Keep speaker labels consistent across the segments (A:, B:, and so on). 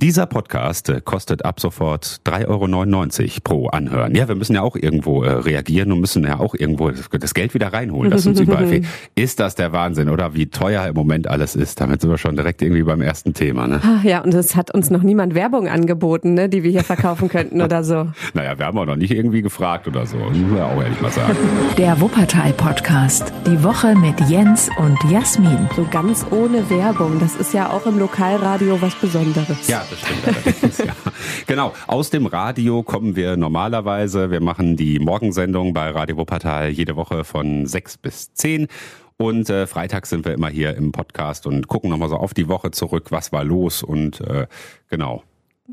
A: Dieser Podcast äh, kostet ab sofort 3,99 Euro pro Anhören. Ja, wir müssen ja auch irgendwo äh, reagieren und müssen ja auch irgendwo das Geld wieder reinholen, das uns überall fehlt. Ist das der Wahnsinn, oder? Wie teuer im Moment alles ist. Damit sind wir schon direkt irgendwie beim ersten Thema. Ne?
B: Ach ja, und es hat uns noch niemand Werbung angeboten, ne, die wir hier verkaufen könnten oder so.
A: Naja, wir haben auch noch nicht irgendwie gefragt oder so. Muss man auch ehrlich mal sagen.
C: Der Wuppertal-Podcast. Die Woche mit Jens und Jasmin.
B: So ganz ohne Werbung. Das ist ja auch im Lokalradio was Besonderes.
A: Ja, das stimmt ja. Genau, aus dem Radio kommen wir normalerweise. Wir machen die Morgensendung bei Radio Wuppertal jede Woche von sechs bis zehn. Und äh, freitags sind wir immer hier im Podcast und gucken nochmal so auf die Woche zurück, was war los und äh, genau.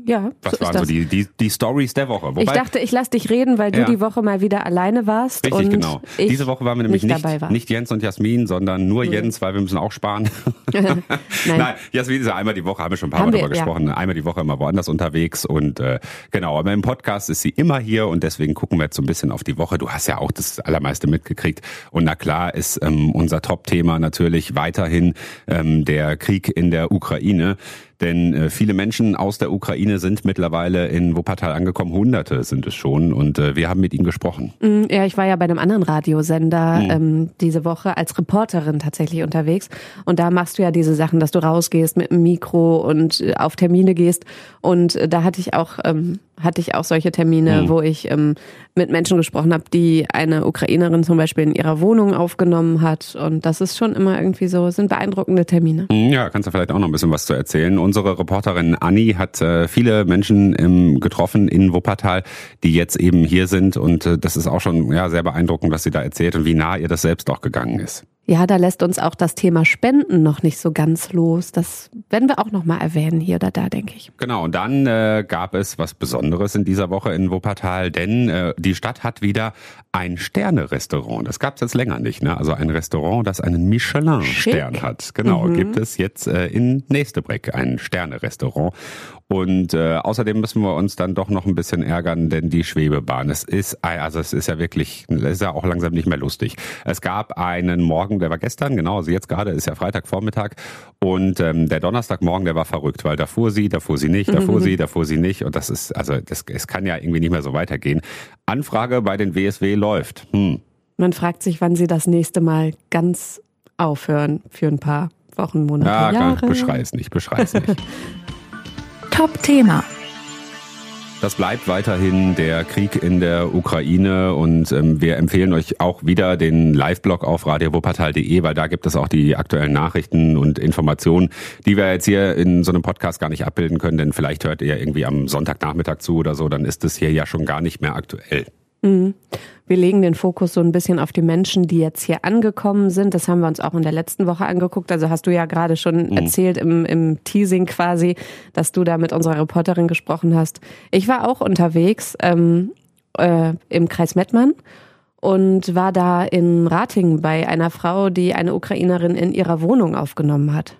B: Ja,
A: Was
B: so
A: waren so die, die, die Stories der Woche?
B: ich dachte, ich lass dich reden, weil du
A: Ja.
B: die Woche mal wieder alleine warst.
A: Richtig, genau.
B: Ich
A: Diese Woche waren wir nämlich
B: nicht
A: nicht,
B: dabei war.
A: nicht Jens und Jasmin, sondern nur Jens, weil wir müssen auch sparen. Nein. Jasmin ist ja einmal die Woche, haben wir schon ein paar
B: Haben
A: Mal
B: wir,
A: drüber
B: ja.
A: gesprochen, einmal die Woche immer woanders unterwegs und äh, genau, aber im Podcast ist sie immer hier und deswegen gucken wir jetzt so ein bisschen auf die Woche. Du hast ja auch das Allermeiste mitgekriegt und na klar ist ähm, unser Top-Thema natürlich weiterhin ähm, der Krieg in der Ukraine. Denn äh, viele Menschen aus der Ukraine sind mittlerweile in Wuppertal angekommen. Hunderte sind es schon. Und äh, wir haben mit ihnen gesprochen.
B: Mm, Ja, ich war ja bei einem anderen Radiosender
A: Mhm.
B: ähm, diese Woche als Reporterin tatsächlich unterwegs. Und da machst du ja diese Sachen, dass du rausgehst mit dem Mikro und äh, auf Termine gehst. Und äh, da hatte ich auch ähm, hatte ich auch solche Termine,
A: Mhm.
B: wo ich ähm, mit Menschen gesprochen habe, die eine Ukrainerin zum Beispiel in ihrer Wohnung aufgenommen hat. Und das ist schon immer irgendwie so, sind beeindruckende Termine.
A: Hm, Ja, kannst du vielleicht auch noch ein bisschen was zu erzählen. Unsere Reporterin Anni hat äh, viele Menschen ähm, getroffen in Wuppertal, die jetzt eben hier sind und äh, das ist auch schon ja sehr beeindruckend, was sie da erzählt und wie nah ihr das selbst auch gegangen ist.
B: Ja, da lässt uns auch das Thema Spenden noch nicht so ganz los. Das werden wir auch noch mal erwähnen hier oder da, denke ich.
A: Genau, und dann äh, gab es was Besonderes in dieser Woche in Wuppertal, denn äh, die Stadt hat wieder ein Sterne-Restaurant. Das gab es jetzt länger nicht, ne? Also ein Restaurant, das einen Michelin-Stern hat. Genau, gibt es jetzt äh, in Nächstebreck ein Sterne-Restaurant. Und äh, außerdem müssen wir uns dann doch noch ein bisschen ärgern, denn die Schwebebahn, es ist, also es ist ja wirklich, es ist ja auch langsam nicht mehr lustig. Es gab einen Morgen, der war gestern, genau, also jetzt gerade ist ja Freitagvormittag und ähm, der Donnerstagmorgen, der war verrückt, weil da fuhr sie, da fuhr sie nicht, da fuhr sie, da fuhr sie nicht und das ist, also das, es kann ja irgendwie nicht mehr so weitergehen. Anfrage bei den WSW läuft. Hm.
B: Man fragt sich, wann sie das nächste Mal ganz aufhören für ein paar Wochen, Monate,
A: Ja,
B: Jahre.
A: beschrei es nicht, beschrei es nicht.
C: Top-Thema.
A: Das bleibt weiterhin der Krieg in der Ukraine und ähm, wir empfehlen euch auch wieder den Live-Blog auf radiowuppertal.de, weil da gibt es auch die aktuellen Nachrichten und Informationen, die wir jetzt hier in so einem Podcast gar nicht abbilden können, denn vielleicht hört ihr irgendwie am Sonntagnachmittag zu oder so, dann ist es hier ja schon gar nicht mehr aktuell.
B: Wir legen den Fokus so ein bisschen auf die Menschen, die jetzt hier angekommen sind. Das haben wir uns auch in der letzten Woche angeguckt. Also hast du ja gerade schon
A: Mhm.
B: erzählt im, im Teasing quasi, dass du da mit unserer Reporterin gesprochen hast. Ich war auch unterwegs ähm, äh, im Kreis Mettmann und war da in Ratingen bei einer Frau, die eine Ukrainerin in ihrer Wohnung aufgenommen hat.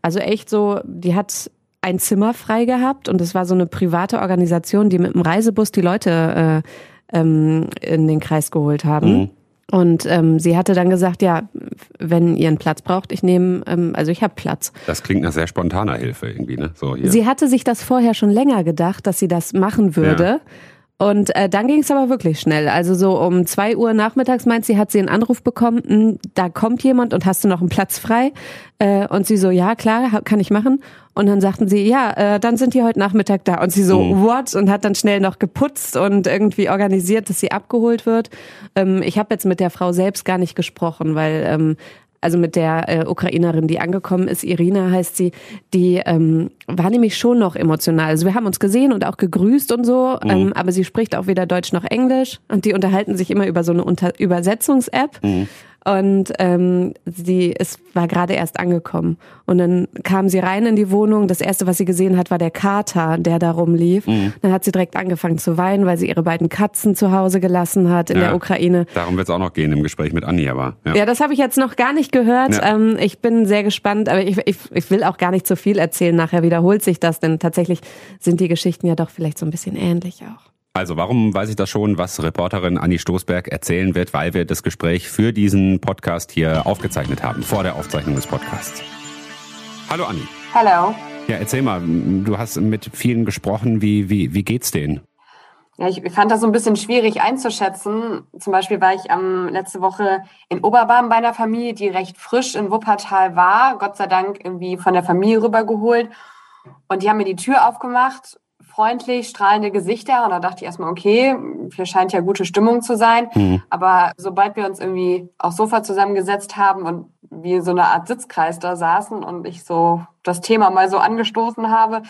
B: Also echt so, die hat ein Zimmer frei gehabt und es war so eine private Organisation, die mit dem Reisebus die Leute äh, ähm, in den Kreis geholt haben. Und ähm, sie hatte dann gesagt, ja, wenn ihr einen Platz braucht, ich nehme, ähm, also ich habe Platz.
A: Das klingt nach sehr spontaner Hilfe irgendwie, ne? So hier.
B: Sie hatte sich das vorher schon länger gedacht, dass sie das machen würde. Und äh, dann ging es aber wirklich schnell. Also so um zwei Uhr nachmittags meint sie, hat sie einen Anruf bekommen, "Hm, da kommt jemand und hast du noch einen Platz frei? Äh, und sie so, ja klar, kann ich machen. Und dann sagten sie, ja, äh, dann sind die heute Nachmittag da. Und sie so, what? Und hat dann schnell noch geputzt und irgendwie organisiert, dass sie abgeholt wird. Ähm, ich habe jetzt mit der Frau selbst gar nicht gesprochen, weil ähm, also mit der äh, Ukrainerin, die angekommen ist, Irina heißt sie, die ähm, war nämlich schon noch emotional. Also wir haben uns gesehen und auch gegrüßt und so, ähm, aber sie spricht auch weder Deutsch noch Englisch. Und die unterhalten sich immer über so eine Unter Übersetzungs-App. Und ähm, sie ist, war gerade erst angekommen. Und dann kam sie rein in die Wohnung. Das erste, was sie gesehen hat, war der Kater, der da rumlief. Dann hat sie direkt angefangen zu weinen, weil sie ihre beiden Katzen zu Hause gelassen hat in
A: Ja.
B: der Ukraine.
A: Darum wird es auch noch gehen im Gespräch mit Anni, aber ja.
B: Ja, das habe ich jetzt noch gar nicht gehört.
A: Ja.
B: Ähm, ich bin sehr gespannt, aber ich, ich, ich will auch gar nicht zu viel erzählen. Nachher wiederholt sich das, denn tatsächlich sind die Geschichten ja doch vielleicht so ein bisschen ähnlich auch.
A: Also warum weiß ich das schon, was Reporterin Anni Stoßberg erzählen wird, weil wir das Gespräch für diesen Podcast hier aufgezeichnet haben, vor der Aufzeichnung des Podcasts. Hallo Anni.
D: Hello.
A: Ja, erzähl mal, du hast mit vielen gesprochen, wie, wie, wie geht's denen?
D: Ja, ich fand das so ein bisschen schwierig einzuschätzen. Zum Beispiel war ich ähm, letzte Woche in Oberbarm bei einer Familie, die recht frisch in Wuppertal war, Gott sei Dank irgendwie von der Familie rübergeholt. Und die haben mir die Tür aufgemacht, freundlich, strahlende Gesichter. Und da dachte ich erstmal, okay, hier scheint ja gute Stimmung zu sein. Mhm. Aber sobald wir uns irgendwie aufs Sofa zusammengesetzt haben und wie so eine Art Sitzkreis da saßen und ich so das Thema mal so angestoßen habe,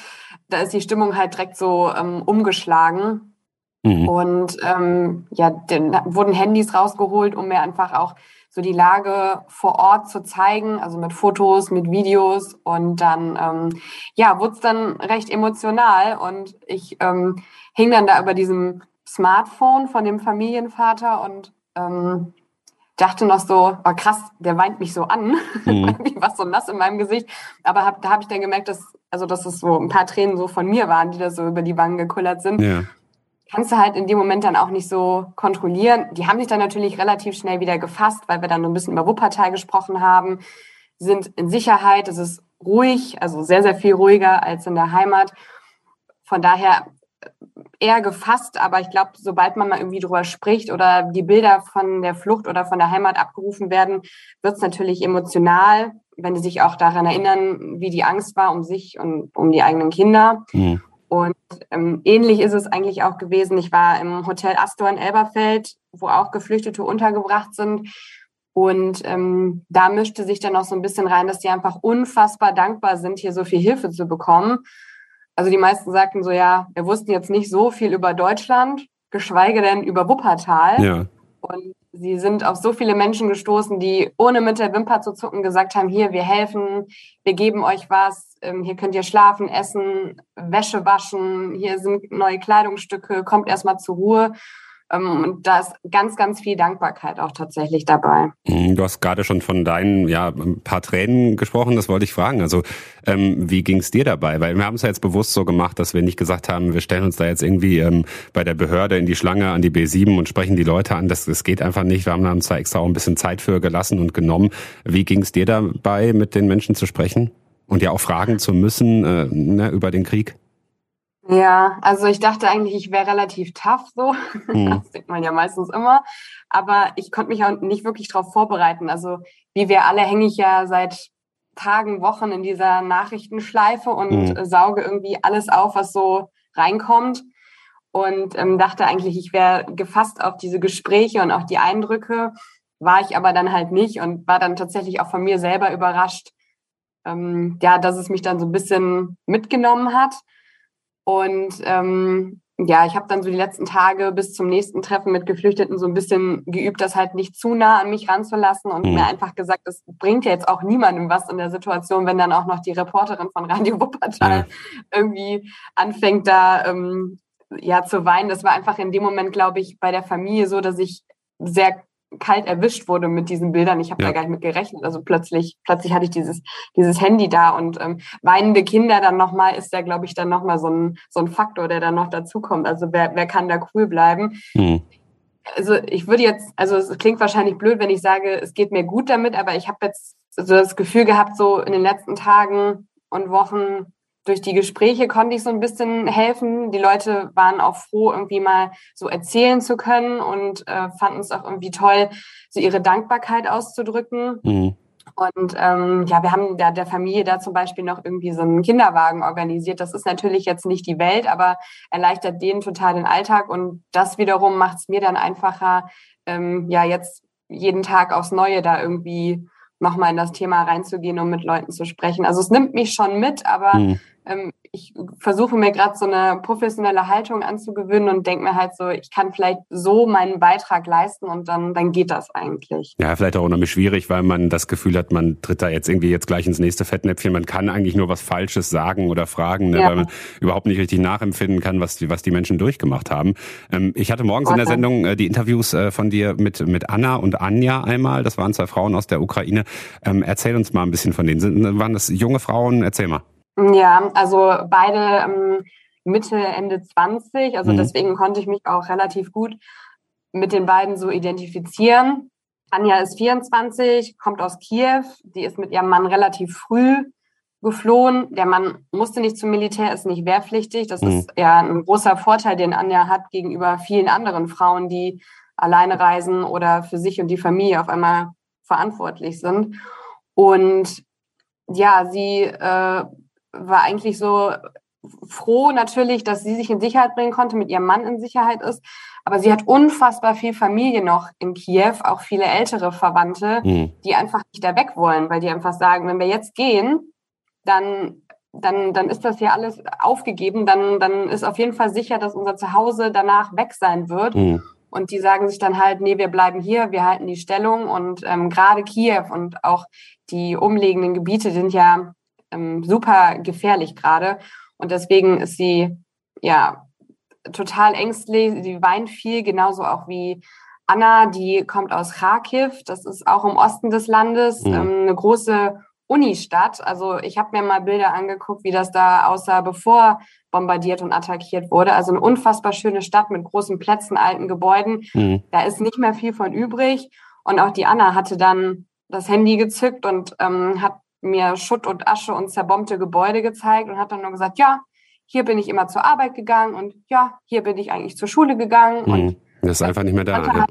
D: da ist die Stimmung halt direkt so ähm, umgeschlagen. Mhm. Und ähm, ja, dann wurden Handys rausgeholt, um mir einfach auch so die Lage vor Ort zu zeigen, also mit Fotos, mit Videos. Und dann, ähm, ja, wurde es dann recht emotional. Und ich ähm, hing dann da über diesem Smartphone von dem Familienvater und ähm, dachte noch so, oh krass, der weint mich so an. Mhm. was so nass in meinem Gesicht. Aber hab, da habe ich dann gemerkt, dass, also, dass es so ein paar Tränen so von mir waren, die da so über die Wangen gekullert sind. Ja kannst du halt in dem Moment dann auch nicht so kontrollieren. Die haben sich dann natürlich relativ schnell wieder gefasst, weil wir dann ein bisschen über Wuppertal gesprochen haben, sind in Sicherheit, es ist ruhig, also sehr, sehr viel ruhiger als in der Heimat. Von daher eher gefasst, aber ich glaube, sobald man mal irgendwie drüber spricht oder die Bilder von der Flucht oder von der Heimat abgerufen werden, wird es natürlich emotional, wenn die sich auch daran erinnern, wie die Angst war um sich und um die eigenen Kinder. Mhm. Und ähm, ähnlich ist es eigentlich auch gewesen. Ich war im Hotel Astor in Elberfeld, wo auch Geflüchtete untergebracht sind. Und ähm, da mischte sich dann auch so ein bisschen rein, dass die einfach unfassbar dankbar sind, hier so viel Hilfe zu bekommen. Also die meisten sagten so, ja, wir wussten jetzt nicht so viel über Deutschland, geschweige denn über Wuppertal. Ja. Und sie sind auf so viele Menschen gestoßen, die ohne mit der Wimper zu zucken gesagt haben, hier, wir helfen, wir geben euch was, ähm, hier könnt ihr schlafen, essen, Wäsche waschen, hier sind neue Kleidungsstücke, kommt erstmal zur Ruhe. Ähm, und da ist ganz, ganz viel Dankbarkeit auch tatsächlich dabei.
A: Mhm, du hast gerade schon von deinen, ja, paar Tränen gesprochen, das wollte ich fragen. Also, ähm, wie ging es dir dabei? Weil wir haben es ja jetzt bewusst so gemacht, dass wir nicht gesagt haben, wir stellen uns da jetzt irgendwie ähm, bei der Behörde in die Schlange an die B7 und sprechen die Leute an. Das, das geht einfach nicht. Wir haben uns da extra auch ein bisschen Zeit für gelassen und genommen. Wie ging es dir dabei, mit den Menschen zu sprechen? Und ja auch fragen zu müssen äh, ne, über den Krieg?
D: Ja, also ich dachte eigentlich, ich wäre relativ tough so. Mhm. Das denkt man ja meistens immer. Aber ich konnte mich auch nicht wirklich darauf vorbereiten. Also wie wir alle hänge ich ja seit Tagen, Wochen in dieser Nachrichtenschleife und mhm. sauge irgendwie alles auf, was so reinkommt. Und ähm, dachte eigentlich, ich wäre gefasst auf diese Gespräche und auch die Eindrücke. War ich aber dann halt nicht und war dann tatsächlich auch von mir selber überrascht, ähm, ja, dass es mich dann so ein bisschen mitgenommen hat. Und ähm, ja, ich habe dann so die letzten Tage bis zum nächsten Treffen mit Geflüchteten so ein bisschen geübt, das halt nicht zu nah an mich ranzulassen und mhm. mir einfach gesagt, es bringt ja jetzt auch niemandem was in der Situation, wenn dann auch noch die Reporterin von Radio Wuppertal mhm. irgendwie anfängt da ähm, ja zu weinen. Das war einfach in dem Moment, glaube ich, bei der Familie so, dass ich sehr kalt erwischt wurde mit diesen Bildern. Ich habe ja. da gar nicht mit gerechnet. Also plötzlich, plötzlich hatte ich dieses, dieses Handy da und ähm, weinende Kinder dann nochmal ist da, glaube ich, dann nochmal so ein, so ein Faktor, der dann noch dazukommt. Also wer, wer kann da cool bleiben? Mhm. Also ich würde jetzt, also es klingt wahrscheinlich blöd, wenn ich sage, es geht mir gut damit, aber ich habe jetzt so das Gefühl gehabt, so in den letzten Tagen und Wochen, durch die Gespräche konnte ich so ein bisschen helfen. Die Leute waren auch froh, irgendwie mal so erzählen zu können und äh, fanden es auch irgendwie toll, so ihre Dankbarkeit auszudrücken. Mhm. Und ähm, ja, wir haben da der Familie da zum Beispiel noch irgendwie so einen Kinderwagen organisiert. Das ist natürlich jetzt nicht die Welt, aber erleichtert denen total den Alltag. Und das wiederum macht es mir dann einfacher, ähm, ja, jetzt jeden Tag aufs Neue da irgendwie nochmal in das Thema reinzugehen, um mit Leuten zu sprechen. Also es nimmt mich schon mit, aber mhm ich versuche mir gerade so eine professionelle Haltung anzugewöhnen und denke mir halt so, ich kann vielleicht so meinen Beitrag leisten und dann, dann geht das eigentlich.
A: Ja, vielleicht auch unheimlich schwierig, weil man das Gefühl hat, man tritt da jetzt irgendwie jetzt gleich ins nächste Fettnäpfchen. Man kann eigentlich nur was Falsches sagen oder fragen, ne, ja. weil man überhaupt nicht richtig nachempfinden kann, was die, was die Menschen durchgemacht haben. Ähm, ich hatte morgens in der Sendung äh, die Interviews äh, von dir mit, mit Anna und Anja einmal. Das waren zwei Frauen aus der Ukraine. Ähm, erzähl uns mal ein bisschen von denen. Sind, waren das junge Frauen? Erzähl mal.
D: Ja, also beide ähm, Mitte, Ende 20. Also mhm. deswegen konnte ich mich auch relativ gut mit den beiden so identifizieren. Anja ist 24, kommt aus Kiew. Die ist mit ihrem Mann relativ früh geflohen. Der Mann musste nicht zum Militär, ist nicht wehrpflichtig. Das mhm. ist ja ein großer Vorteil, den Anja hat gegenüber vielen anderen Frauen, die alleine reisen oder für sich und die Familie auf einmal verantwortlich sind. Und ja, sie äh, war eigentlich so froh natürlich, dass sie sich in Sicherheit bringen konnte, mit ihrem Mann in Sicherheit ist. Aber sie hat unfassbar viel Familie noch in Kiew, auch viele ältere Verwandte, mhm. die einfach nicht da weg wollen, weil die einfach sagen, wenn wir jetzt gehen, dann, dann, dann ist das hier alles aufgegeben, dann, dann ist auf jeden Fall sicher, dass unser Zuhause danach weg sein wird. Mhm. Und die sagen sich dann halt, nee, wir bleiben hier, wir halten die Stellung. Und ähm, gerade Kiew und auch die umliegenden Gebiete sind ja ähm, super gefährlich gerade. Und deswegen ist sie ja total ängstlich. Sie weint viel, genauso auch wie Anna, die kommt aus Kharkiv. Das ist auch im Osten des Landes, mhm. ähm, eine große Unistadt. Also ich habe mir mal Bilder angeguckt, wie das da aussah, bevor bombardiert und attackiert wurde. Also eine unfassbar schöne Stadt mit großen Plätzen, alten Gebäuden. Mhm. Da ist nicht mehr viel von übrig. Und auch die Anna hatte dann das Handy gezückt und ähm, hat mir Schutt und Asche und zerbombte Gebäude gezeigt und hat dann nur gesagt, ja, hier bin ich immer zur Arbeit gegangen und ja, hier bin ich eigentlich zur Schule gegangen. Mhm. Und
A: das ist einfach nicht mehr da. Ja. Halt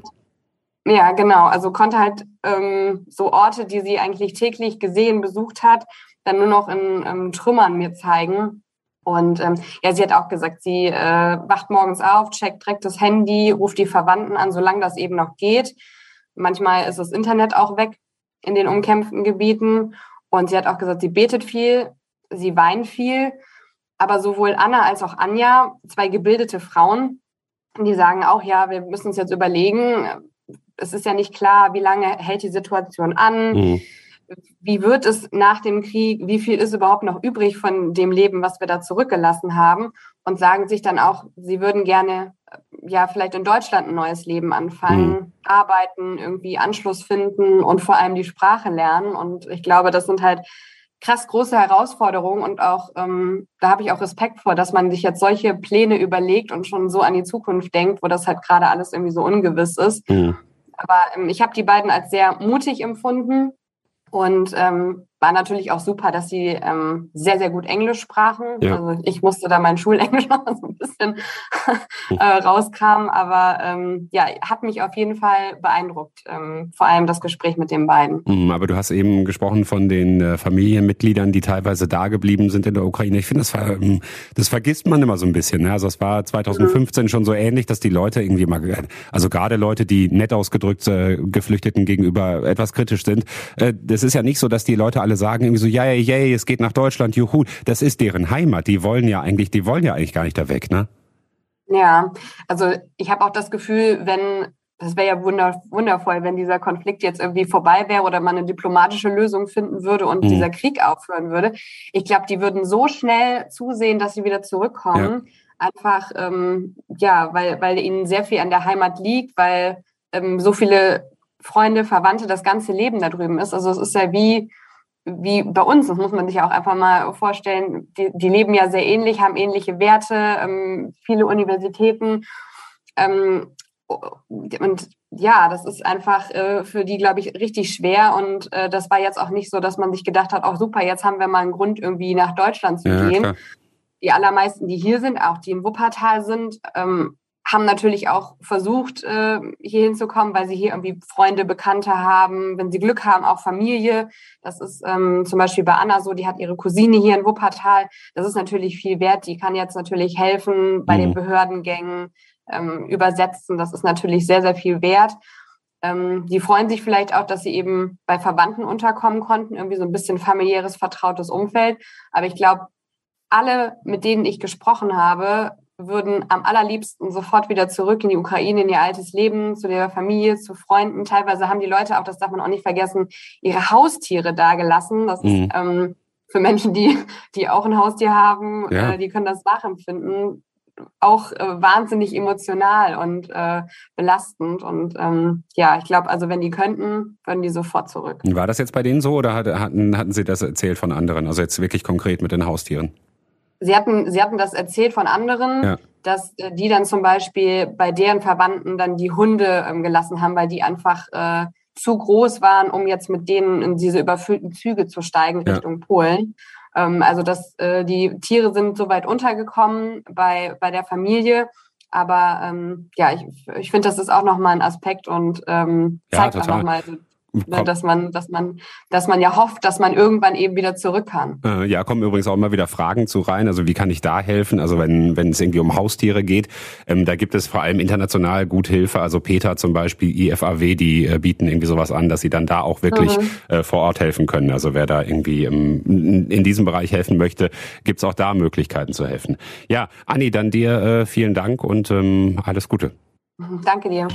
D: ja, genau. Also konnte halt ähm, so Orte, die sie eigentlich täglich gesehen, besucht hat, dann nur noch in ähm, Trümmern mir zeigen. Und ähm, ja, sie hat auch gesagt, sie äh, wacht morgens auf, checkt direkt das Handy, ruft die Verwandten an, solange das eben noch geht. Manchmal ist das Internet auch weg in den umkämpften Gebieten. Und sie hat auch gesagt, sie betet viel, sie weint viel. Aber sowohl Anna als auch Anja, zwei gebildete Frauen, die sagen auch, ja, wir müssen uns jetzt überlegen, es ist ja nicht klar, wie lange hält die Situation an. Mhm. Wie wird es nach dem Krieg? Wie viel ist überhaupt noch übrig von dem Leben, was wir da zurückgelassen haben? Und sagen sich dann auch, sie würden gerne ja vielleicht in Deutschland ein neues Leben anfangen, mhm. arbeiten, irgendwie Anschluss finden und vor allem die Sprache lernen. Und ich glaube, das sind halt krass große Herausforderungen und auch ähm, da habe ich auch Respekt vor, dass man sich jetzt solche Pläne überlegt und schon so an die Zukunft denkt, wo das halt gerade alles irgendwie so ungewiss ist. Mhm. Aber ähm, ich habe die beiden als sehr mutig empfunden und ähm, war natürlich auch super, dass sie ähm, sehr, sehr gut Englisch sprachen. Ja. Also ich musste da mein Schulenglisch noch so ein bisschen äh, rauskam, aber ähm, ja, hat mich auf jeden Fall beeindruckt, ähm, vor allem das Gespräch mit den beiden.
A: Mhm, aber du hast eben gesprochen von den äh, Familienmitgliedern, die teilweise da geblieben sind in der Ukraine. Ich finde, das, ähm, das vergisst man immer so ein bisschen. Ne? Also es war 2015 mhm. schon so ähnlich, dass die Leute irgendwie mal, also gerade Leute, die nett ausgedrückt äh, Geflüchteten gegenüber etwas kritisch sind, äh, das ist ja nicht so, dass die Leute alle sagen irgendwie so, ja, ja, ja, es geht nach Deutschland, juhu. Das ist deren Heimat. Die wollen ja eigentlich, die wollen ja eigentlich gar nicht da weg, ne?
D: Ja, also ich habe auch das Gefühl, wenn das wäre ja wunder, wundervoll, wenn dieser Konflikt jetzt irgendwie vorbei wäre oder man eine diplomatische Lösung finden würde und mhm. dieser Krieg aufhören würde. Ich glaube, die würden so schnell zusehen, dass sie wieder zurückkommen. Ja. Einfach, ähm, ja, weil, weil ihnen sehr viel an der Heimat liegt, weil ähm, so viele Freunde, Verwandte, das ganze Leben da drüben ist. Also es ist ja wie, wie bei uns, das muss man sich ja auch einfach mal vorstellen, die, die leben ja sehr ähnlich, haben ähnliche Werte, ähm, viele Universitäten. Ähm, und ja, das ist einfach äh, für die, glaube ich, richtig schwer. Und äh, das war jetzt auch nicht so, dass man sich gedacht hat, auch oh, super, jetzt haben wir mal einen Grund, irgendwie nach Deutschland zu ja, gehen. Klar. Die allermeisten, die hier sind, auch die in Wuppertal sind, ähm, haben natürlich auch versucht, äh, hier hinzukommen, weil sie hier irgendwie Freunde, Bekannte haben, wenn sie Glück haben, auch Familie. Das ist ähm, zum Beispiel bei Anna so, die hat ihre Cousine hier in Wuppertal. Das ist natürlich viel wert. Die kann jetzt natürlich helfen bei mhm. den Behördengängen, ähm, übersetzen. Das ist natürlich sehr, sehr viel wert. Ähm, die freuen sich vielleicht auch, dass sie eben bei Verwandten unterkommen konnten, irgendwie so ein bisschen familiäres, vertrautes Umfeld. Aber ich glaube, alle, mit denen ich gesprochen habe, würden am allerliebsten sofort wieder zurück in die Ukraine, in ihr altes Leben, zu der Familie, zu Freunden. Teilweise haben die Leute auch, das darf man auch nicht vergessen, ihre Haustiere da gelassen. Das mhm. ist ähm, für Menschen, die, die auch ein Haustier haben, ja. äh, die können das nachempfinden. Auch äh, wahnsinnig emotional und äh, belastend. Und ähm, ja, ich glaube, also wenn die könnten, würden die sofort zurück.
A: War das jetzt bei denen so oder hatten, hatten Sie das erzählt von anderen? Also jetzt wirklich konkret mit den Haustieren?
D: Sie hatten, Sie hatten das erzählt von anderen, ja. dass äh, die dann zum Beispiel bei deren Verwandten dann die Hunde ähm, gelassen haben, weil die einfach äh, zu groß waren, um jetzt mit denen in diese überfüllten Züge zu steigen ja. Richtung Polen. Ähm, also das, äh, die Tiere sind soweit untergekommen bei, bei der Familie. Aber ähm, ja, ich, ich finde, das ist auch nochmal ein Aspekt und ähm, zeigt ja, auch nochmal Ne, dass man, dass man, dass man ja hofft, dass man irgendwann eben wieder zurück kann.
A: Äh, ja, kommen übrigens auch immer wieder Fragen zu rein. Also wie kann ich da helfen? Also wenn, wenn es irgendwie um Haustiere geht, ähm, da gibt es vor allem international gut Hilfe. Also Peter zum Beispiel, IFAW, die äh, bieten irgendwie sowas an, dass sie dann da auch wirklich mhm. äh, vor Ort helfen können. Also wer da irgendwie ähm, in diesem Bereich helfen möchte, gibt's auch da Möglichkeiten zu helfen. Ja, Anni, dann dir äh, vielen Dank und ähm, alles Gute.
D: Danke dir.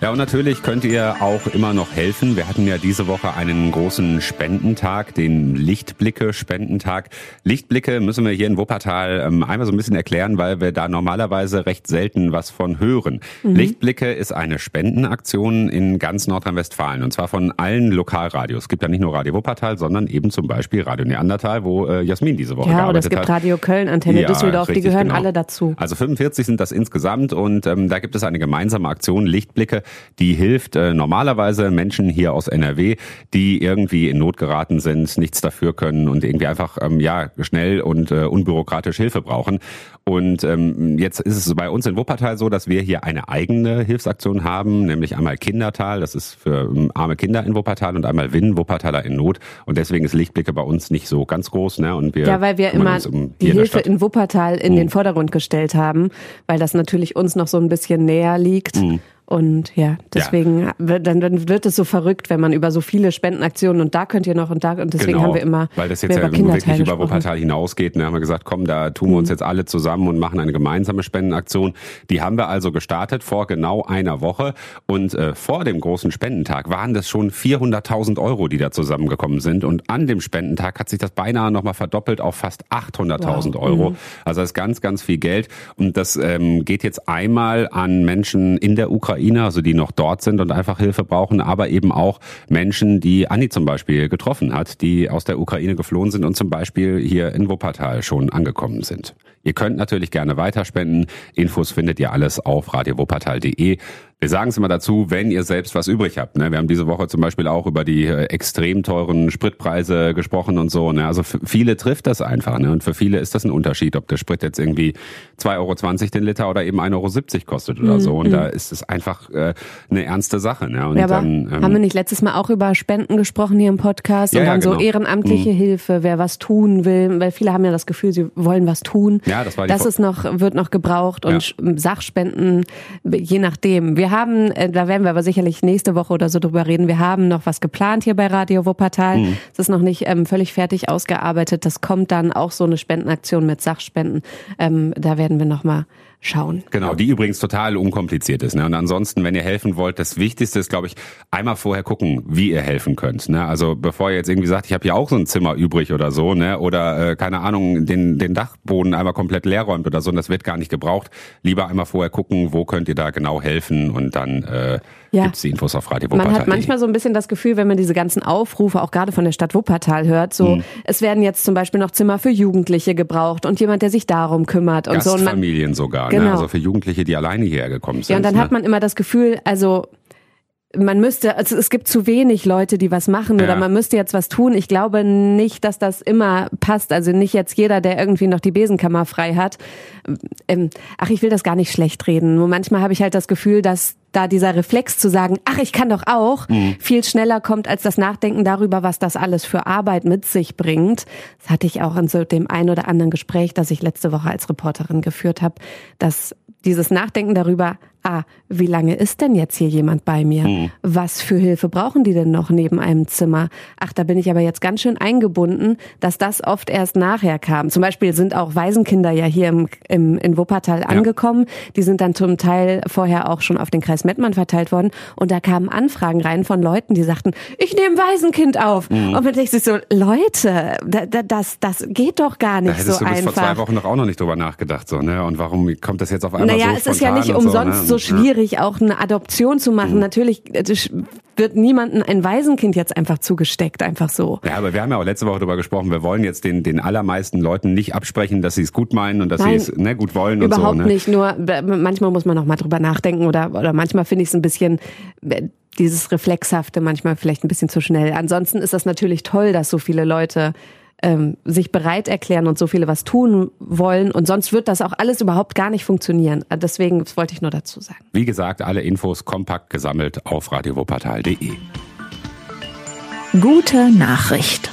A: Ja, und natürlich könnt ihr auch immer noch helfen. Wir hatten ja diese Woche einen großen Spendentag, den Lichtblicke-Spendentag. Lichtblicke müssen wir hier in Wuppertal ähm, einmal so ein bisschen erklären, weil wir da normalerweise recht selten was von hören. Mhm. Lichtblicke ist eine Spendenaktion in ganz Nordrhein-Westfalen und zwar von allen Lokalradios. Es gibt ja nicht nur Radio Wuppertal, sondern eben zum Beispiel Radio Neandertal, wo äh, Jasmin diese Woche ja, gearbeitet hat. Ja, oder es
B: gibt Radio Köln, Antenne ja, Düsseldorf, die gehören genau. alle dazu.
A: Also 45 sind das insgesamt und ähm, da gibt es eine gemeinsame Aktion Lichtblicke die hilft äh, normalerweise Menschen hier aus NRW, die irgendwie in Not geraten sind, nichts dafür können und irgendwie einfach ähm, ja schnell und äh, unbürokratisch Hilfe brauchen. Und ähm, jetzt ist es bei uns in Wuppertal so, dass wir hier eine eigene Hilfsaktion haben, nämlich einmal Kindertal, das ist für ähm, arme Kinder in Wuppertal und einmal Win, Wuppertaler in Not. Und deswegen ist Lichtblicke bei uns nicht so ganz groß. Ne? Und wir
B: ja, weil wir immer um die Hilfe in Wuppertal in mhm. den Vordergrund gestellt haben, weil das natürlich uns noch so ein bisschen näher liegt. Mhm. Und ja, deswegen ja. Wird, dann, dann wird es so verrückt, wenn man über so viele Spendenaktionen und da könnt ihr noch und da und deswegen
A: genau,
B: haben wir immer
A: weil das jetzt ja wirklich über Wuppertal hinausgeht. Ne, haben wir gesagt, komm, da tun wir uns mhm. jetzt alle zusammen und machen eine gemeinsame Spendenaktion. Die haben wir also gestartet vor genau einer Woche und äh, vor dem großen Spendentag waren das schon 400.000 Euro, die da zusammengekommen sind und an dem Spendentag hat sich das beinahe nochmal verdoppelt auf fast 800.000 wow. Euro. Mhm. Also das ist ganz, ganz viel Geld und das ähm, geht jetzt einmal an Menschen in der Ukraine Ukrainer, also die noch dort sind und einfach Hilfe brauchen, aber eben auch Menschen, die Anni zum Beispiel getroffen hat, die aus der Ukraine geflohen sind und zum Beispiel hier in Wuppertal schon angekommen sind. Ihr könnt natürlich gerne weiterspenden. Infos findet ihr alles auf radiowuppertal.de. Wir sagen es immer dazu, wenn ihr selbst was übrig habt. Ne? Wir haben diese Woche zum Beispiel auch über die äh, extrem teuren Spritpreise gesprochen und so. Ne? Also für viele trifft das einfach. Ne? Und für viele ist das ein Unterschied, ob der Sprit jetzt irgendwie 2,20 Euro den Liter oder eben 1,70 Euro kostet oder mhm. so. Und mhm. da ist es einfach äh, eine ernste Sache. Ne? Und
B: ja, dann, ähm, haben wir nicht letztes Mal auch über Spenden gesprochen hier im Podcast ja, und dann ja, genau. so ehrenamtliche mhm. Hilfe, wer was tun will, weil viele haben ja das Gefühl, sie wollen was tun.
A: Ja, das war
B: die Das ist noch, wird noch gebraucht und Sachspenden, je nachdem. Wir wir haben, äh, da werden wir aber sicherlich nächste Woche oder so drüber reden, wir haben noch was geplant hier bei Radio Wuppertal. Mhm. Es ist noch nicht ähm, völlig fertig ausgearbeitet. Das kommt dann auch so eine Spendenaktion mit Sachspenden. Ähm, da werden wir nochmal schauen.
A: Genau, die übrigens total unkompliziert ist. Ne? Und ansonsten, wenn ihr helfen wollt, das Wichtigste ist, glaube ich, einmal vorher gucken, wie ihr helfen könnt. Ne? Also bevor ihr jetzt irgendwie sagt, ich habe ja auch so ein Zimmer übrig oder so, ne? oder äh, keine Ahnung, den, den Dachboden einmal komplett leer räumt oder so, und das wird gar nicht gebraucht. Lieber einmal vorher gucken, wo könnt ihr da genau helfen und dann äh, ja. gibt es die Infos auf Radio
B: Wuppertal. Man hat manchmal so ein bisschen das Gefühl, wenn man diese ganzen Aufrufe auch gerade von der Stadt Wuppertal hört, so hm. es werden jetzt zum Beispiel noch Zimmer für Jugendliche gebraucht und jemand, der sich darum kümmert und
A: so.
B: Und
A: Familien sogar, ne? genau. ne? also für Jugendliche, die alleine hierher gekommen sind.
B: Ja, und dann
A: ne?
B: hat man immer das Gefühl, also man müsste, also es gibt zu wenig Leute, die was machen ja. oder man müsste jetzt was tun. Ich glaube nicht, dass das immer passt. Also nicht jetzt jeder, der irgendwie noch die Besenkammer frei hat. Ähm, ach, ich will das gar nicht schlecht reden. Nur manchmal habe ich halt das Gefühl, dass da dieser Reflex zu sagen, ach, ich kann doch auch, mhm. viel schneller kommt als das Nachdenken darüber, was das alles für Arbeit mit sich bringt. Das hatte ich auch in so dem ein oder anderen Gespräch, das ich letzte Woche als Reporterin geführt habe, dass dieses Nachdenken darüber, ah, wie lange ist denn jetzt hier jemand bei mir? Mhm. Was für Hilfe brauchen die denn noch neben einem Zimmer? Ach, da bin ich aber jetzt ganz schön eingebunden, dass das oft erst nachher kam. Zum Beispiel sind auch Waisenkinder ja hier im, im, in Wuppertal ja. angekommen. Die sind dann zum Teil vorher auch schon auf den Kreis Mettmann verteilt worden. Und da kamen Anfragen rein von Leuten, die sagten, ich nehme ein Waisenkind auf. Mhm. Und man denkt sich so, Leute, da, da, das, das geht doch gar nicht da
A: so
B: du bis
A: einfach. vor zwei Wochen noch auch noch nicht drüber nachgedacht. So, ne? Und warum kommt das jetzt auf einmal
B: naja,
A: so
B: es ist ja nicht umsonst so, ne? So schwierig, ja. auch eine Adoption zu machen. Mhm. Natürlich wird niemandem ein Waisenkind jetzt einfach zugesteckt, einfach so.
A: Ja, aber wir haben ja auch letzte Woche darüber gesprochen, wir wollen jetzt den, den allermeisten Leuten nicht absprechen, dass sie es gut meinen und dass Nein, sie es ne, gut wollen und
B: so. Überhaupt
A: ne?
B: nicht, nur manchmal muss man noch mal drüber nachdenken oder, oder manchmal finde ich es ein bisschen dieses Reflexhafte manchmal vielleicht ein bisschen zu schnell. Ansonsten ist das natürlich toll, dass so viele Leute ähm, sich bereit erklären und so viele was tun wollen. Und sonst wird das auch alles überhaupt gar nicht funktionieren. Deswegen, das wollte ich nur dazu sagen.
A: Wie gesagt, alle Infos kompakt gesammelt auf radiowopatal.de.
C: Gute Nachricht.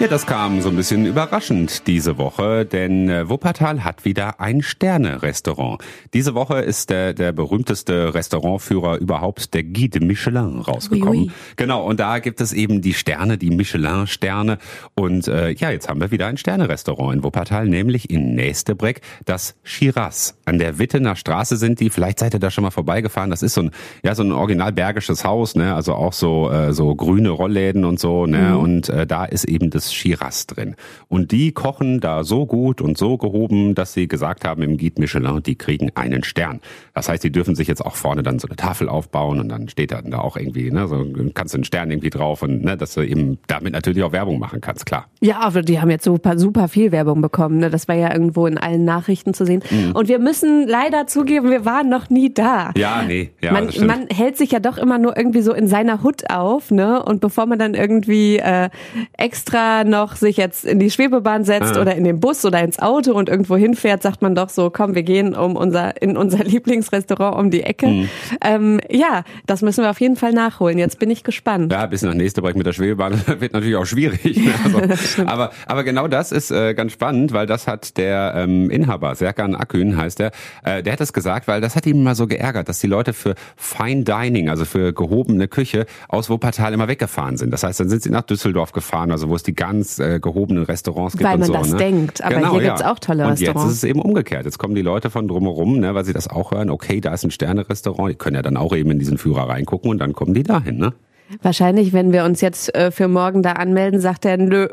A: Ja, das kam so ein bisschen überraschend diese Woche, denn äh, Wuppertal hat wieder ein Sterne-Restaurant. Diese Woche ist der, der berühmteste Restaurantführer überhaupt, der Guide Michelin, rausgekommen.
B: Oui, oui.
A: Genau, und da gibt es eben die Sterne, die Michelin-Sterne. Und äh, ja, jetzt haben wir wieder ein Sterne-Restaurant in Wuppertal, nämlich in Nästebreck, das Shiraz. An der Wittener Straße sind die, vielleicht seid ihr da schon mal vorbeigefahren, das ist so ein, ja, so ein original bergisches Haus, ne? also auch so, äh, so grüne Rollläden und so, ne?
B: Mhm.
A: und äh, da ist eben das Shiraz drin. Und die kochen da so gut und so gehoben, dass sie gesagt haben im Guide Michelin, die kriegen einen Stern. Das heißt, die dürfen sich jetzt auch vorne dann so eine Tafel aufbauen und dann steht dann da auch irgendwie, ne, so kannst du einen Stern irgendwie drauf und ne, dass du eben damit natürlich auch Werbung machen kannst, klar.
B: Ja, aber die haben jetzt super, super viel Werbung bekommen. Ne? Das war ja irgendwo in allen Nachrichten zu sehen.
A: Mhm.
B: Und wir müssen leider zugeben, wir waren noch nie da.
A: Ja, nee, ja,
B: man, man hält sich ja doch immer nur irgendwie so in seiner Hut auf, ne? Und bevor man dann irgendwie äh, extra noch sich jetzt in die Schwebebahn setzt
A: Ah.
B: oder in den Bus oder ins Auto und irgendwo hinfährt, sagt man doch so, komm, wir gehen um unser in unser Lieblingsrestaurant um die Ecke.
A: Mhm.
B: Ähm, ja, das müssen wir auf jeden Fall nachholen. Jetzt bin ich gespannt.
A: Ja, bis nach Nächstebrück mit der Schwebebahn wird natürlich auch schwierig. Ne? Also, aber, aber genau das ist äh, ganz spannend, weil das hat der ähm, Inhaber, Serkan Akün heißt er, äh, der hat es gesagt, weil das hat ihn mal so geärgert, dass die Leute für Fine Dining, also für gehobene Küche aus Wuppertal immer weggefahren sind. Das heißt, dann sind sie nach Düsseldorf gefahren, also wo es die ganz äh, gehobenen Restaurants gibt
B: Weil
A: und
B: man
A: so.
B: das
A: ne?
B: denkt, aber
A: genau,
B: hier
A: ja.
B: gibt's auch tolle
A: und
B: Restaurants.
A: jetzt ist es eben umgekehrt. Jetzt kommen die Leute von drumherum, ne, weil sie das auch hören, okay, da ist ein Sterne-Restaurant, die können ja dann auch eben in diesen Führer reingucken und dann kommen die dahin, ne?
B: Wahrscheinlich, wenn wir uns jetzt äh, für morgen da anmelden, sagt er, nö,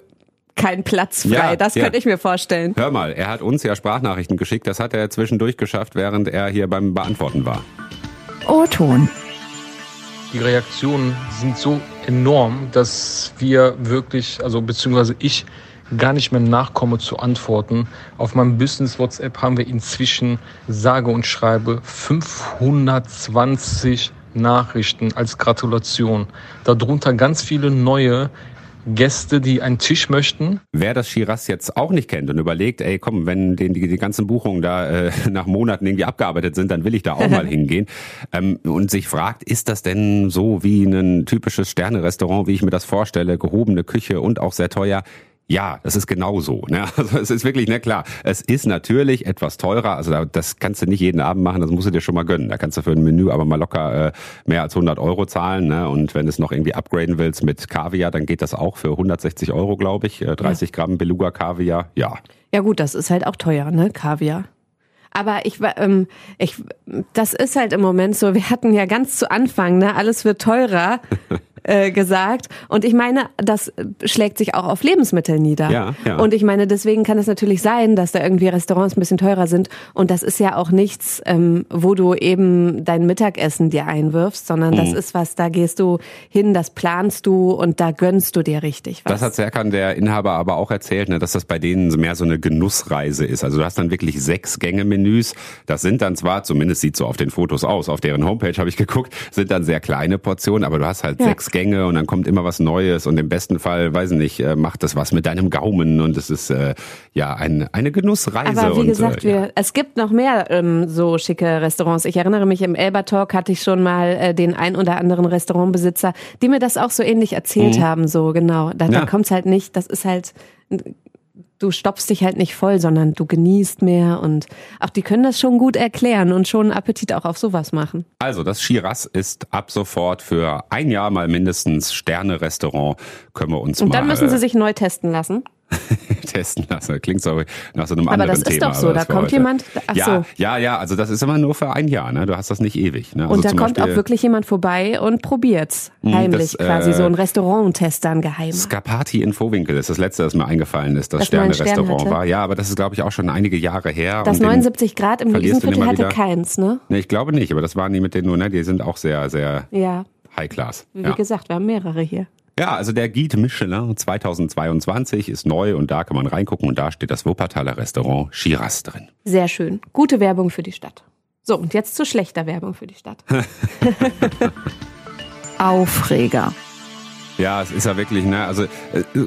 B: kein Platz frei.
A: Ja,
B: das
A: ja.
B: könnte ich mir vorstellen.
A: Hör mal, er hat uns ja Sprachnachrichten geschickt, das hat er zwischendurch geschafft, während er hier beim Beantworten war.
C: O-Ton.
E: Die Reaktionen sind so enorm, dass wir wirklich, also beziehungsweise ich gar nicht mehr nachkomme zu antworten. Auf meinem Business WhatsApp haben wir inzwischen sage und schreibe 520 Nachrichten als Gratulation. Darunter ganz viele neue Gäste, die einen Tisch möchten.
A: Wer das Shiraz jetzt auch nicht kennt und überlegt, ey, komm, wenn den, die, die ganzen Buchungen da äh, nach Monaten irgendwie abgearbeitet sind, dann will ich da auch mal hingehen ähm, und sich fragt, ist das denn so wie ein typisches Sterne-Restaurant, wie ich mir das vorstelle, gehobene Küche und auch sehr teuer? Ja, das ist genau so. Ne? Also es ist wirklich, ne klar, es ist natürlich etwas teurer. Also da- das kannst du nicht jeden Abend machen, das musst du dir schon mal gönnen. Da kannst du für ein Menü aber mal locker äh, mehr als 100 Euro zahlen. Ne? Und wenn du es noch irgendwie upgraden willst mit Kaviar, dann geht das auch für 160 Euro, glaube ich. Äh, 30 Gramm Beluga Kaviar. Ja,
B: Ja gut, das ist halt auch teuer, ne, Kaviar. Aber ich, ähm, ich, das ist halt im Moment so. Wir hatten ja ganz zu Anfang, ne, alles wird teurer äh, gesagt. Und ich meine, das schlägt sich auch auf Lebensmittel nieder.
A: Ja, ja.
B: Und ich meine, deswegen kann es natürlich sein, dass da irgendwie Restaurants ein bisschen teurer sind. Und das ist ja auch nichts, ähm, wo du eben dein Mittagessen dir einwirfst, sondern
A: Mhm.
B: das ist was, da gehst du hin, das planst du und da gönnst du dir richtig was.
A: Das hat Serkan, der Inhaber, aber auch erzählt, ne, dass das bei denen mehr so eine Genussreise ist. Also du hast dann wirklich sechs Gänge-Menüs. Das sind dann zwar, zumindest sieht so auf den Fotos aus, auf deren Homepage habe ich geguckt, sind dann sehr kleine Portionen, aber du hast halt
B: Ja.
A: sechs Gänge und dann kommt immer was Neues und im besten Fall, weiß ich nicht, äh, macht das was mit deinem Gaumen und es ist äh, ja ein, eine Genussreise.
B: Aber wie
A: und,
B: gesagt,
A: äh, ja.
B: wir, es gibt noch mehr ähm, so schicke Restaurants. Ich erinnere mich, im Elber Talk hatte ich schon mal äh, den ein oder anderen Restaurantbesitzer, die mir das auch so ähnlich erzählt haben. So genau, da,
A: Mhm. Ja.
B: da kommt's halt nicht. Das ist halt, du stopfst dich halt nicht voll, sondern du genießt mehr und auch die können das schon gut erklären und schon Appetit auch auf sowas machen.
A: Also, das Shiraz ist ab sofort für ein Jahr mal mindestens Sterne-Restaurant. Können wir uns
B: Und
A: mal
B: dann müssen
A: äh,
B: sie sich neu testen lassen.
A: testen lassen. Klingt so nach so einem
B: Aber
A: anderen
B: das ist
A: Thema.
B: doch so,
A: aber
B: da kommt
A: heute.
B: jemand- ach
A: ja,
B: so.
A: ja, ja, also das ist immer nur für ein Jahr, ne? Du hast das nicht ewig. Ne? Also
B: und da kommt
A: Beispiel
B: auch wirklich jemand vorbei und probiert's.
A: Mm,
B: Heimlich
A: das,
B: quasi,
A: äh,
B: so ein Restauranttester, ein Geheimer.
A: Scapati in Vohwinkel ist das letzte, das mir eingefallen ist, das,
B: Stern
A: Sterne-Restaurant
B: hatte.
A: war. Ja, aber das ist, glaube ich, auch schon einige Jahre her.
B: Das
A: und den-
B: 79 Grad im
A: immer
B: hatte
A: wieder.
B: keins, ne?
A: Ne, ich glaube nicht, aber das waren die mit denen nur, ne? Die sind auch sehr, sehr
B: Ja,
A: high class.
B: wie
A: Ja.
B: gesagt, wir haben mehrere hier.
A: Ja, also der Guide Michelin 2022 ist neu und da kann man reingucken und da steht das Wuppertaler Restaurant Shiraz drin.
B: Sehr schön. Gute Werbung für die Stadt. So, und jetzt zu schlechter Werbung für die Stadt.
C: Aufreger.
A: Ja, es ist ja wirklich, ne, also äh,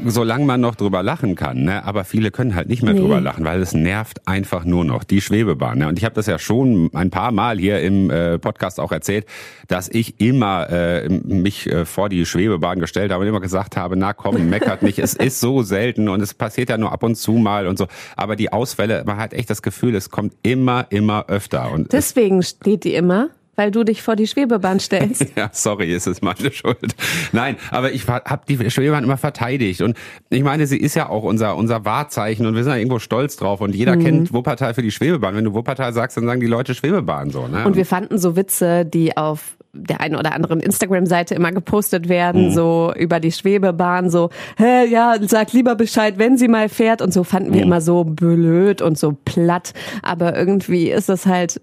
A: solange man noch drüber lachen kann, ne, aber viele können halt nicht mehr nee. drüber lachen, weil es nervt einfach nur noch die Schwebebahn. Ne? Und ich habe das ja schon ein paar Mal hier im äh, Podcast auch erzählt, dass ich immer äh, mich äh, vor die Schwebebahn gestellt habe und immer gesagt habe, na komm, meckert nicht, es ist so selten und es passiert ja nur ab und zu mal und so. Aber die Ausfälle, man hat echt das Gefühl, es kommt immer, immer öfter. Und
B: Deswegen steht die immer weil du dich vor die Schwebebahn stellst.
A: ja, sorry, ist es meine Schuld. Nein, aber ich habe die Schwebebahn immer verteidigt und ich meine, sie ist ja auch unser unser Wahrzeichen und wir sind ja irgendwo stolz drauf und jeder mhm. kennt Wuppertal für die Schwebebahn. Wenn du Wuppertal sagst, dann sagen die Leute Schwebebahn so. Ne?
B: Und wir fanden so Witze, die auf der einen oder anderen Instagram-Seite immer gepostet werden, mhm. so über die Schwebebahn, so, hä, ja, sag lieber Bescheid, wenn sie mal fährt und so fanden wir mhm. immer so blöd und so platt. Aber irgendwie ist es halt,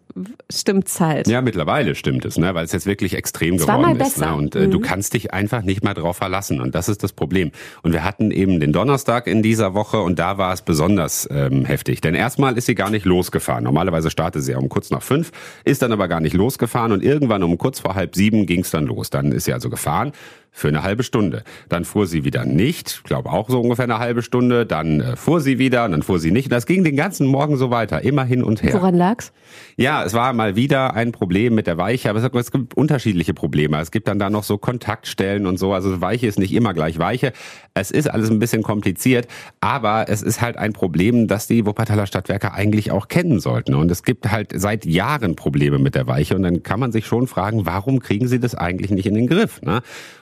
B: stimmt's halt.
A: Ja, mittlerweile stimmt es, ne, weil es jetzt wirklich extrem es geworden ist. Ne? Und äh, mhm. du kannst dich einfach nicht mehr drauf verlassen und das ist das Problem. Und wir hatten eben den Donnerstag in dieser Woche und da war es besonders ähm, heftig. Denn erstmal ist sie gar nicht losgefahren. Normalerweise startet sie ja um kurz nach fünf, ist dann aber gar nicht losgefahren und irgendwann um kurz vor halb halb sieben ging es dann los. Dann ist sie also gefahren für eine halbe Stunde. Dann fuhr sie wieder nicht, ich glaube auch so ungefähr eine halbe Stunde. Dann äh, fuhr sie wieder, und dann fuhr sie nicht. Und das ging den ganzen Morgen so weiter, immer hin und her.
B: Woran lag's?
A: Ja, es war mal wieder ein Problem mit der Weiche, aber es gibt unterschiedliche Probleme. Es gibt dann da noch so Kontaktstellen und so. Also Weiche ist nicht immer gleich Weiche. Es ist alles ein bisschen kompliziert, aber es ist halt ein Problem, das die Wuppertaler Stadtwerke eigentlich auch kennen sollten. Und es gibt halt seit Jahren Probleme mit der Weiche. Und dann kann man sich schon fragen, warum kriegen sie das eigentlich nicht in den Griff? Ne?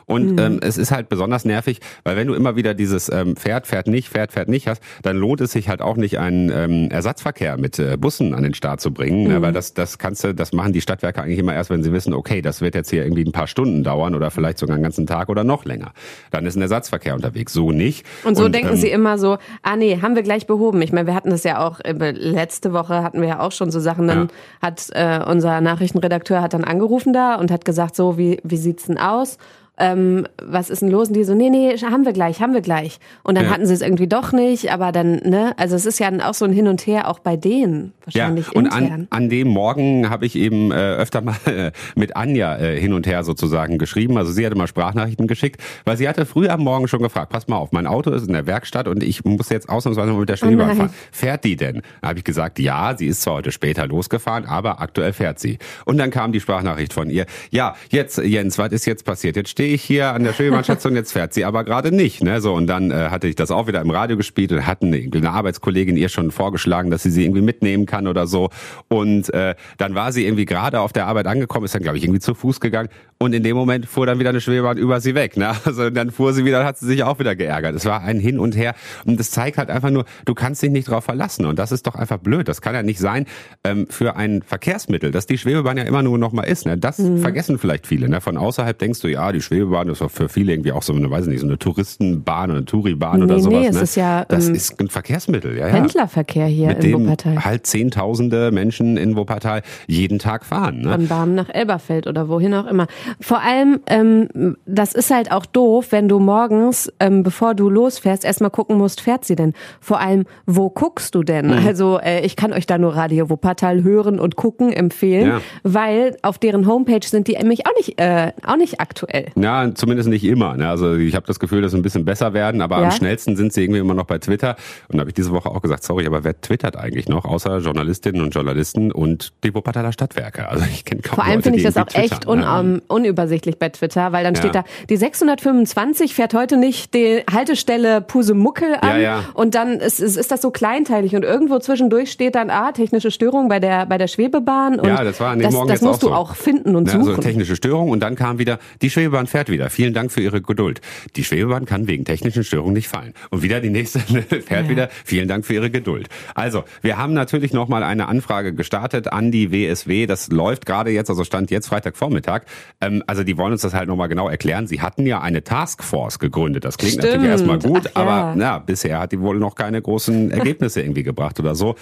A: Und mhm. ähm, es ist halt besonders nervig, weil wenn du immer wieder dieses ähm, fährt, fährt nicht, fährt, fährt nicht hast, dann lohnt es sich halt auch nicht, einen ähm, Ersatzverkehr mit äh, Bussen an den Start zu bringen. Ne? Mhm. Ne? Weil das, das kannst du, das machen die Stadtwerke eigentlich immer erst, wenn sie wissen, okay, das wird jetzt hier irgendwie ein paar Stunden dauern oder vielleicht sogar einen ganzen Tag oder noch länger. Dann ist ein Ersatzverkehr unterwegs. So nicht.
B: Und so Und, denken ähm, sie immer so, ah nee, haben wir gleich behoben. Ich meine, wir hatten das ja auch, äh, letzte Woche hatten wir ja auch schon so Sachen, dann ja. hat äh, unser Nachrichtenredakteur hat dann angerufen da und hat gesagt, so, wie, wie sieht's denn aus? Ähm, was ist denn los? Und die so, nee, nee, haben wir gleich, haben wir gleich. Und dann ja. hatten sie es irgendwie doch nicht, aber dann, ne, also es ist ja auch so ein Hin und Her auch bei denen wahrscheinlich ja,
A: und intern. An, an dem Morgen habe ich eben äh, öfter mal äh, mit Anja äh, hin und her sozusagen geschrieben. Also sie hatte mal Sprachnachrichten geschickt, weil sie hatte früh am Morgen schon gefragt, pass mal auf, mein Auto ist in der Werkstatt und ich muss jetzt ausnahmsweise mal mit der Schwebebahn oh fahren. Fährt die denn? Da habe ich gesagt, ja, sie ist zwar heute später losgefahren, aber aktuell fährt sie. Und dann kam die Sprachnachricht von ihr, ja, jetzt Jens, was ist jetzt passiert? Jetzt stehe ich hier an der Schwebebahnsstation, jetzt fährt sie aber gerade nicht. Ne? So, und dann äh, hatte ich das auch wieder im Radio gespielt und hatten eine, eine Arbeitskollegin ihr schon vorgeschlagen, dass sie sie irgendwie mitnehmen kann oder so. Und äh, dann war sie irgendwie gerade auf der Arbeit angekommen, ist dann, glaube ich, irgendwie zu Fuß gegangen. Und in dem Moment fuhr dann wieder eine Schwebebahn über sie weg. Ne? Also dann fuhr sie wieder, hat sie sich auch wieder geärgert. Es war ein Hin und Her. Und das zeigt halt einfach nur, du kannst dich nicht drauf verlassen. Und das ist doch einfach blöd. Das kann ja nicht sein ähm, für ein Verkehrsmittel, dass die Schwebebahn ja immer nur noch mal ist. Ne? Das mhm. vergessen vielleicht viele. Ne? Von außerhalb denkst du, ja, die Schwebebahn das war für viele irgendwie auch so eine, weiß nicht, so eine Touristenbahn oder eine Touribahn nee, oder sowas. Nee,
B: es
A: ne?
B: ist ja
A: das ähm, ist ein Verkehrsmittel, ja, ja.
B: Pendlerverkehr hier
A: Mit
B: in
A: dem
B: Wuppertal.
A: halt zehntausende Menschen in Wuppertal jeden Tag fahren. Ne?
B: Von Barmen nach Elberfeld oder wohin auch immer. Vor allem, ähm, das ist halt auch doof, wenn du morgens, ähm, bevor du losfährst, erstmal gucken musst, fährt sie denn? Vor allem, wo guckst du denn? Mhm. Also äh, ich kann euch da nur Radio Wuppertal hören und gucken empfehlen, ja. weil auf deren Homepage sind die nämlich auch nicht, äh, auch nicht aktuell.
A: Ja, zumindest nicht immer. Ne? Also ich habe das Gefühl, dass sie ein bisschen besser werden, aber ja? am schnellsten sind sie irgendwie immer noch bei Twitter. Und da habe ich diese Woche auch gesagt, sorry, aber wer twittert eigentlich noch, außer Journalistinnen und Journalisten und die Wuppertaler Stadtwerke? Also ich kenne kaum
B: Vor allem finde ich das auch echt un ne? unübersichtlich bei Twitter, weil dann ja. steht da, die 625 fährt heute nicht die Haltestelle Pusemuckel an ja, und dann ist, ist, ist das so kleinteilig und irgendwo zwischendurch steht dann, ah, technische Störung bei der, bei der Schwebebahn und
A: ja, das, war an dem
B: das,
A: Morgen
B: das musst auch du auch finden und suchen.
A: Also technische Störung und dann kam wieder, die Schwebebahn fährt wieder. Vielen Dank für Ihre Geduld. Die Schwebebahn kann wegen technischen Störungen nicht fallen. Und wieder die nächste fährt ja. wieder. Vielen Dank für Ihre Geduld. Also, wir haben natürlich nochmal eine Anfrage gestartet an die WSW. Das läuft gerade jetzt, also stand jetzt Freitagvormittag. Ähm, also, die wollen uns das halt nochmal genau erklären. Sie hatten ja eine Taskforce gegründet. Das klingt Stimmt. natürlich erstmal gut, Ach, aber ja. bisher hat die wohl noch keine großen Ergebnisse irgendwie gebracht oder so.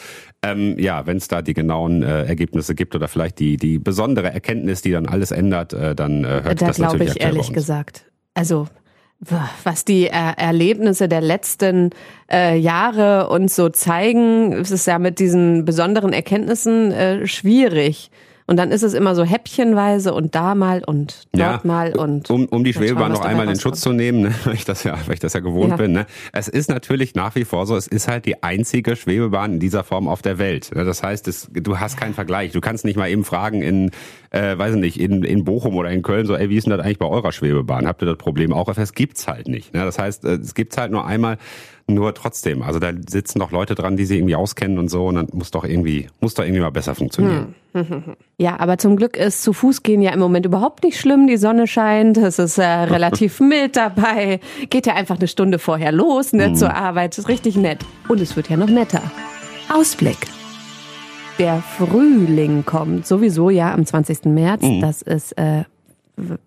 A: Ähm, ja, wenn es da die genauen äh, Ergebnisse gibt oder vielleicht die, die besondere Erkenntnis, die dann alles ändert, äh, dann äh, hört da das natürlich
B: ich ehrlich gesagt. Also was die er Erlebnisse der letzten äh, Jahre uns so zeigen, ist es ja mit diesen besonderen Erkenntnissen äh, schwierig. Und dann ist es immer so häppchenweise und da mal und dort ja, mal und.
A: Um, um die Schwebebahn noch einmal in Schutz zu nehmen, ne, weil ich das ja, weil ich das ja gewohnt ja. bin. Ne? Es ist natürlich nach wie vor so, es ist halt die einzige Schwebebahn in dieser Form auf der Welt. Ne? Das heißt, es, du hast keinen Vergleich. Du kannst nicht mal eben fragen in, äh, weiß ich nicht, in, in Bochum oder in Köln so, ey, wie ist denn das eigentlich bei eurer Schwebebahn? Habt ihr das Problem auch? Das gibt's halt nicht. Ne? Das heißt, äh, es gibt's halt nur einmal nur trotzdem, also da sitzen doch Leute dran, die sie irgendwie auskennen und so, und dann muss doch irgendwie, muss doch irgendwie mal besser funktionieren.
B: Hm. Ja, aber zum Glück ist zu Fuß gehen ja im Moment überhaupt nicht schlimm. Die Sonne scheint, es ist äh, relativ mild dabei. Geht ja einfach eine Stunde vorher los, ne, mhm. zur Arbeit. Das ist richtig nett. Und es wird ja noch netter.
C: Ausblick.
B: Der Frühling kommt sowieso ja am 20. März. Mhm. Das ist äh,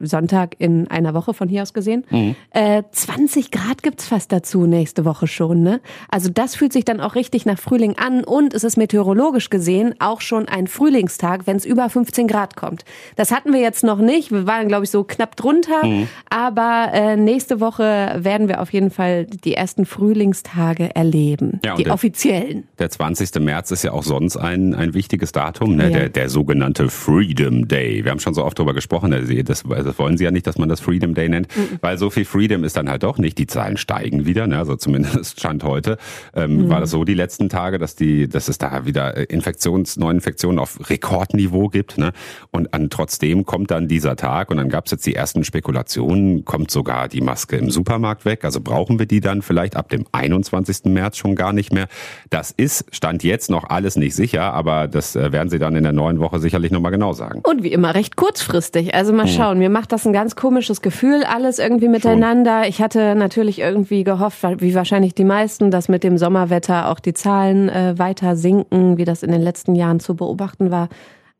B: Sonntag in einer Woche von hier aus gesehen. Mhm. Äh, 20 Grad gibt's fast dazu nächste Woche schon. Ne? Also das fühlt sich dann auch richtig nach Frühling an und es ist meteorologisch gesehen auch schon ein Frühlingstag, wenn es über 15 Grad kommt. Das hatten wir jetzt noch nicht. Wir waren, glaube ich, so knapp drunter. Mhm. Aber äh, nächste Woche werden wir auf jeden Fall die ersten Frühlingstage erleben. Ja, die der, offiziellen.
A: Der 20. März ist ja auch sonst ein, ein wichtiges Datum, ne? Ja. der, der sogenannte Freedom Day. Wir haben schon so oft darüber gesprochen. Das das, das wollen sie ja nicht, dass man das Freedom Day nennt, mhm. weil so viel Freedom ist dann halt doch nicht. Die Zahlen steigen wieder, ne? also zumindest stand heute. Ähm, mhm. War das so die letzten Tage, dass die, dass es da wieder Infektions, neuen Infektionen auf Rekordniveau gibt. Ne? Und an, trotzdem kommt dann dieser Tag und dann gab es jetzt die ersten Spekulationen, kommt sogar die Maske im Supermarkt weg. Also brauchen wir die dann vielleicht ab dem 21. März schon gar nicht mehr. Das ist, stand jetzt noch alles nicht sicher, aber das äh, werden sie dann in der neuen Woche sicherlich nochmal genau sagen.
B: Und wie immer recht kurzfristig. Also mal mhm. Schauen. Mir macht das ein ganz komisches Gefühl, alles irgendwie miteinander. Schon. Ich hatte natürlich irgendwie gehofft, wie wahrscheinlich die meisten, dass mit dem Sommerwetter auch die Zahlen äh, weiter sinken, wie das in den letzten Jahren zu beobachten war.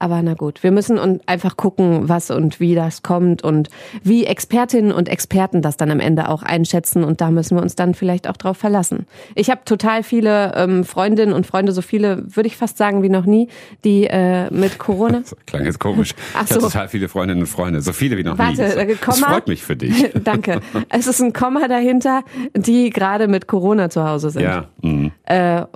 B: Aber na gut, wir müssen und einfach gucken, was und wie das kommt und wie Expertinnen und Experten das dann am Ende auch einschätzen und da müssen wir uns dann vielleicht auch drauf verlassen. Ich habe total viele ähm, Freundinnen und Freunde, so viele würde ich fast sagen wie noch nie, die äh, mit Corona.
A: Das klang jetzt komisch. Ach so. Ich habe total viele Freundinnen und Freunde, so viele wie noch Warte, nie. Warte, Komma. Das freut mich für dich.
B: Danke. Es ist ein Komma dahinter, die gerade mit Corona zu Hause sind. Ja. Mhm. Äh,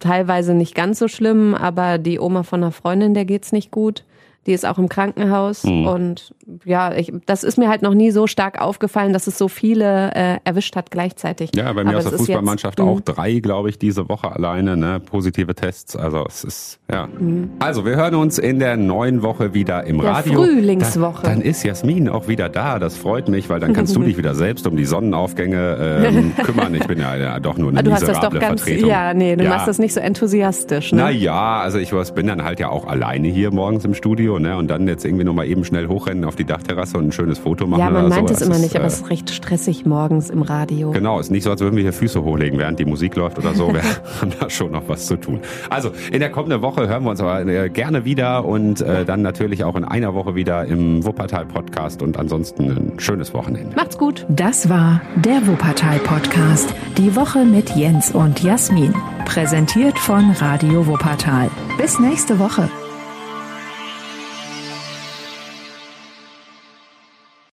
B: teilweise nicht ganz so schlimm, aber die Oma von einer Freundin, der geht's nicht gut. Die ist auch im Krankenhaus mhm. und ja, ich, das ist mir halt noch nie so stark aufgefallen, dass es so viele äh, erwischt hat gleichzeitig.
A: Ja, bei mir Aber aus der Fußballmannschaft jetzt, auch drei, glaube ich, diese Woche alleine, ne, positive Tests. Also es ist ja. Mhm. Also wir hören uns in der neuen Woche wieder im der Radio.
B: Frühlingswoche.
A: Da, dann ist Jasmin auch wieder da. Das freut mich, weil dann kannst du dich wieder selbst um die Sonnenaufgänge ähm, kümmern. Ich bin ja, ja doch nur eine du hast das doch ganz, Vertretung.
B: Ja, nee, du ja. machst das nicht so enthusiastisch. Ne?
A: Naja, also ich bin dann halt ja auch alleine hier morgens im Studio ne? Und dann jetzt irgendwie nochmal eben schnell hochrennen auf die Dachterrasse und ein schönes Foto machen.
B: Ja, man meint so. es immer ist, nicht, aber es ist recht stressig morgens im Radio.
A: Genau, ist nicht so, als würden wir hier Füße hochlegen, während die Musik läuft oder so. Wir haben da schon noch was zu tun. Also, in der kommenden Woche hören wir uns aber äh, gerne wieder und äh, dann natürlich auch in einer Woche wieder im Wuppertal-Podcast und ansonsten ein schönes Wochenende.
B: Macht's gut.
C: Das war der Wuppertal-Podcast. Die Woche mit Jens und Jasmin. Präsentiert von Radio Wuppertal. Bis nächste Woche.